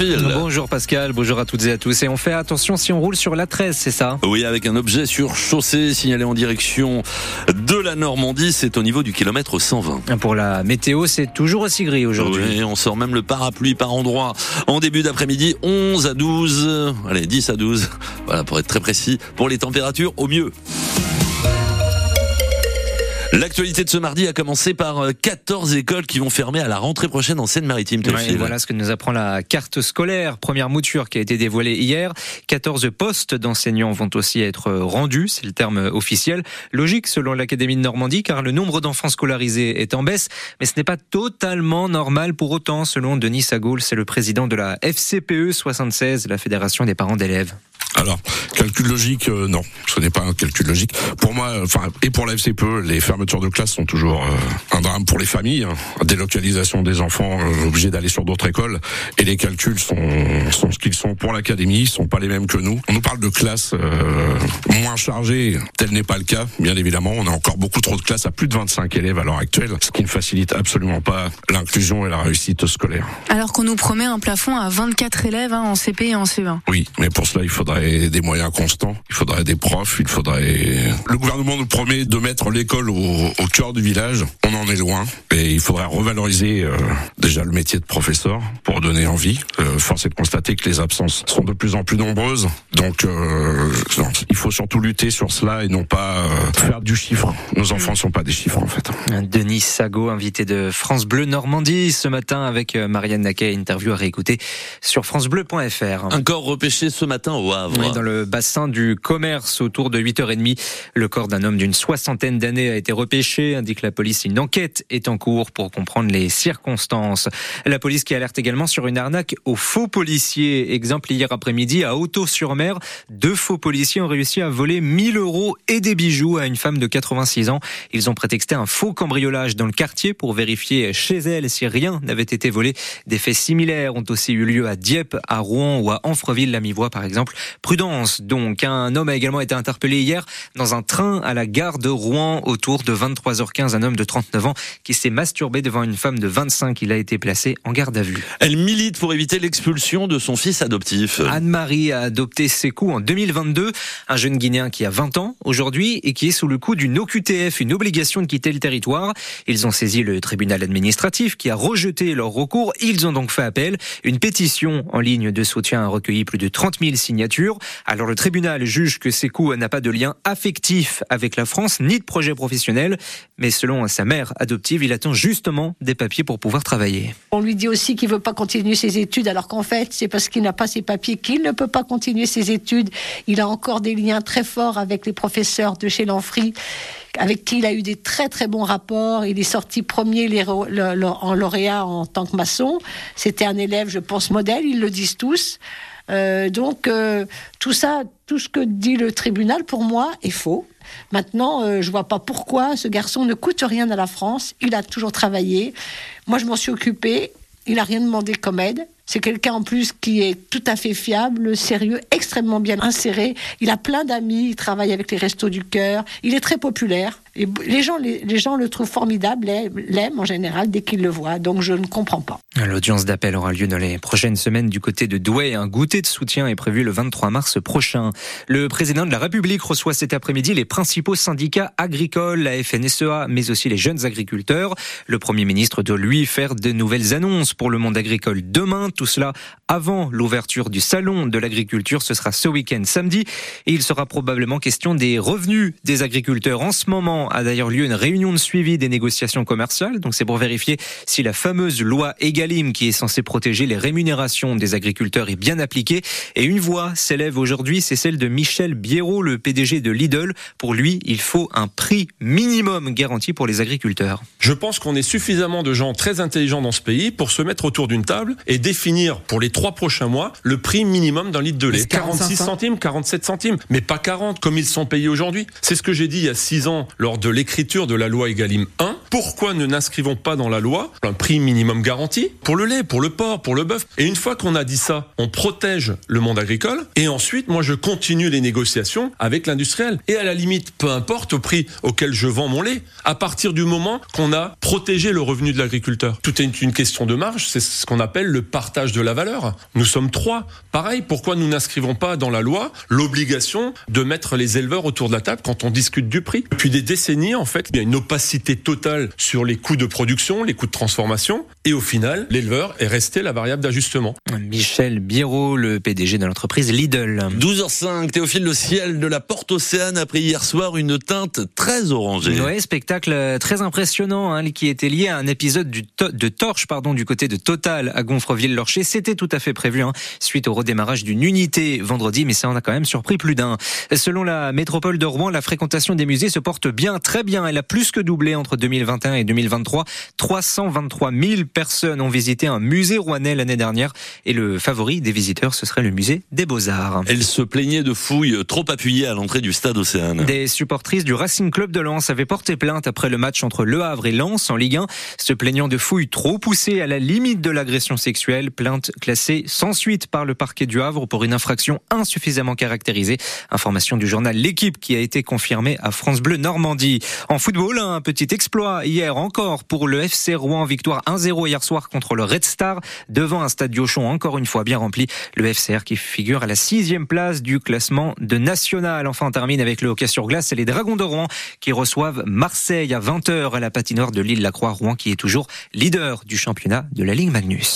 Bonjour Pascal, bonjour à toutes et à tous. Et on fait attention si on roule sur la 13, c'est ça? Oui, avec un objet sur chaussée signalé en direction de la Normandie, c'est au niveau du kilomètre 120. Pour la météo, c'est toujours aussi gris aujourd'hui. Oui, on sort même le parapluie par endroit. En début d'après-midi, 11 à 12, allez, 10 à 12, voilà, pour être très précis, pour les températures au mieux. L'actualité de ce mardi a commencé par 14 euh, écoles qui vont fermer à la rentrée prochaine en Seine-Maritime. voilà ce que nous apprend la carte scolaire. Première mouture qui a été dévoilée hier. 14 postes d'enseignants vont aussi être rendus, c'est le terme officiel. Logique selon l'Académie de Normandie car le nombre d'enfants scolarisés est en baisse, mais ce n'est pas totalement normal pour autant selon Denis Sagoul, c'est le président de la FCPE 76, la Fédération des parents d'élèves. Alors, calcul logique, euh, non, ce n'est pas un calcul logique. Pour moi, enfin, et pour la FCPE, les fermetures de classe sont toujours euh, un drame pour les familles. Hein. Délocalisation des enfants euh, obligés d'aller sur d'autres écoles, et les calculs sont, sont ce qu'ils sont pour l'académie, sont pas les mêmes que nous. On nous parle de classes moins chargées, tel n'est pas le cas, bien évidemment. On a encore beaucoup trop de classes à plus de 25 élèves à l'heure actuelle, ce qui ne facilite absolument pas l'inclusion et la réussite scolaire. Alors qu'on nous promet un plafond à 24 élèves hein, en CP et en CE1. Oui, mais pour cela, il faudrait des moyens constants. Il faudrait des profs, il faudrait. Le gouvernement nous promet de mettre l'école au, au cœur du village. On en est loin et il faudrait revaloriser euh, déjà le métier de professeur pour donner envie. Euh, force est de constater que les absences sont de plus en plus nombreuses. Donc euh, il faut surtout lutter sur cela et non pas euh, faire du chiffre. Nos enfants ne sont pas des chiffres en fait. Denis Sago, invité de France Bleu Normandie ce matin avec Marianne Naquet, interview à réécouter sur francebleu.fr. Un corps repêché ce matin au Havre dans le bassin du commerce autour de 8h30. Le corps d'un homme d'une soixantaine d'années a été repêché, indique la police. Une enquête est en cours pour comprendre les circonstances. La police qui alerte également sur une arnaque aux faux policiers. Exemple hier après-midi à Auto-sur-Mer, deux faux policiers ont réussi à voler 1000 euros et des bijoux à une femme de 86 ans. Ils ont prétexté un faux cambriolage dans le quartier pour vérifier chez elle si rien n'avait été volé. Des faits similaires ont aussi eu lieu à Dieppe, à Rouen ou à Anfreville-la-Mivoie par exemple. Prudence donc. Un homme a également été interpellé hier dans un train à la gare de Rouen autour de 23h15. Un homme de 39 ans qui s'est masturbé devant une femme de 25. Il a été placé en garde à vue. Elle milite pour éviter l'expulsion de son fils adoptif. Anne-Marie a adopté Sekou en 2022. Un jeune Guinéen qui a 20 ans aujourd'hui et qui est sous le coup d'une OQTF, une obligation de quitter le territoire. Ils ont saisi le tribunal administratif qui a rejeté leur recours. Ils ont donc fait appel. Une pétition en ligne de soutien a recueilli plus de 30 000 signatures. Alors le tribunal juge que Sekou n'a pas de lien affectif avec la France ni de projet professionnel, mais selon sa mère adoptive, il attend justement des papiers pour pouvoir travailler. On lui dit aussi qu'il veut pas continuer ses études, alors qu'en fait c'est parce qu'il n'a pas ses papiers qu'il ne peut pas continuer ses études. Il a encore des liens très forts avec les professeurs de chez Lanfry avec qui il a eu des très très bons rapports. Il est sorti premier en lauréat en tant que maçon. C'était un élève, je pense, modèle, ils le disent tous. Euh, donc euh, tout ça, tout ce que dit le tribunal, pour moi, est faux. Maintenant, euh, je vois pas pourquoi ce garçon ne coûte rien à la France. Il a toujours travaillé. Moi, je m'en suis occupée. Il n'a rien demandé comme aide. C'est quelqu'un en plus qui est tout à fait fiable, sérieux, extrêmement bien inséré. Il a plein d'amis, il travaille avec les Restos du Cœur, il est très populaire. Les gens, les, gens le trouvent formidable, l'aiment en général dès qu'ils le voient. Donc je ne comprends pas. L'audience d'appel aura lieu dans les prochaines semaines du côté de Douai. Un goûter de soutien est prévu le 23 mars prochain. Le président de la République reçoit cet après-midi les principaux syndicats agricoles, la FNSEA, mais aussi les jeunes agriculteurs. Le Premier ministre doit lui faire de nouvelles annonces pour le monde agricole demain. Tout cela avant l'ouverture du salon de l'agriculture. Ce sera ce week-end samedi et il sera probablement question des revenus des agriculteurs. En ce moment a d'ailleurs lieu une réunion de suivi des négociations commerciales. Donc c'est pour vérifier si la fameuse loi Egalim qui est censée protéger les rémunérations des agriculteurs est bien appliquée. Et une voix s'élève aujourd'hui, c'est celle de Michel Biérot, le PDG de Lidl. Pour lui, il faut un prix minimum garanti pour les agriculteurs. Je pense qu'on est suffisamment de gens très intelligents dans ce pays pour se mettre autour d'une table et définir pour les trois prochains mois le prix minimum d'un litre de lait. 46 centimes, 47 centimes, mais pas 40 comme ils sont payés aujourd'hui. C'est ce que j'ai dit il y a 6 ans lors de l'écriture de la loi Egalim 1. Pourquoi ne n'inscrivons pas dans la loi un prix minimum garanti pour le lait, pour le porc, pour le bœuf? Et une fois qu'on a dit ça, on protège le monde agricole et ensuite, moi, je continue les négociations avec l'industriel. Et à la limite, peu importe au prix auquel je vends mon lait, à partir du moment qu'on a protégé le revenu de l'agriculteur. Tout est une question de marge, c'est ce qu'on appelle le partage de la valeur. Nous sommes trois. Pareil, pourquoi nous n'inscrivons pas dans la loi l'obligation de mettre les éleveurs autour de la table quand on discute du prix? Depuis des décennies, en fait, il y a une opacité totale sur les coûts de production, les coûts de transformation, et au final, l'éleveur est resté la variable d'ajustement. Michel Biro, le PDG de l'entreprise Lidl. 12h05, Théophile, le ciel de la Porte Océane a pris hier soir une teinte très orangée. Ouais, spectacle très impressionnant hein, qui était lié à un épisode du de torche pardon du côté de Total à Gonfreville-Lorcher. C'était tout à fait prévu hein, suite au redémarrage d'une unité vendredi, mais ça en a quand même surpris plus d'un. Selon la métropole de Rouen, la fréquentation des musées se porte bien, très bien. Elle a plus que doublé entre 2021 et 2023. 323 000 personnes ont visité un musée rouennais l'année dernière et le favori des visiteurs, ce serait le musée des Beaux-Arts. Elle se plaignait de fouilles trop appuyées à l'entrée du stade Océane. Des supportrices du Racing Club de Lens avaient porté plainte après le match entre Le Havre et Lens en Ligue 1, se plaignant de fouilles trop poussées à la limite de l'agression sexuelle, plainte classée sans suite par le parquet du Havre pour une infraction insuffisamment caractérisée. Information du journal L'équipe qui a été confirmée à France Bleu Normandie. En football, un petit exploit hier encore pour le FC Rouen, victoire 1-0 hier soir contre le Red Star devant un stade Diochon encore une fois bien rempli. Le FCR qui figure à la sixième place du classement de national. Enfin, on termine avec le hockey sur glace et les Dragons de Rouen qui reçoivent Marseille à 20h à la patinoire de l'île La Croix. Rouen qui est toujours leader du championnat de la Ligue Magnus.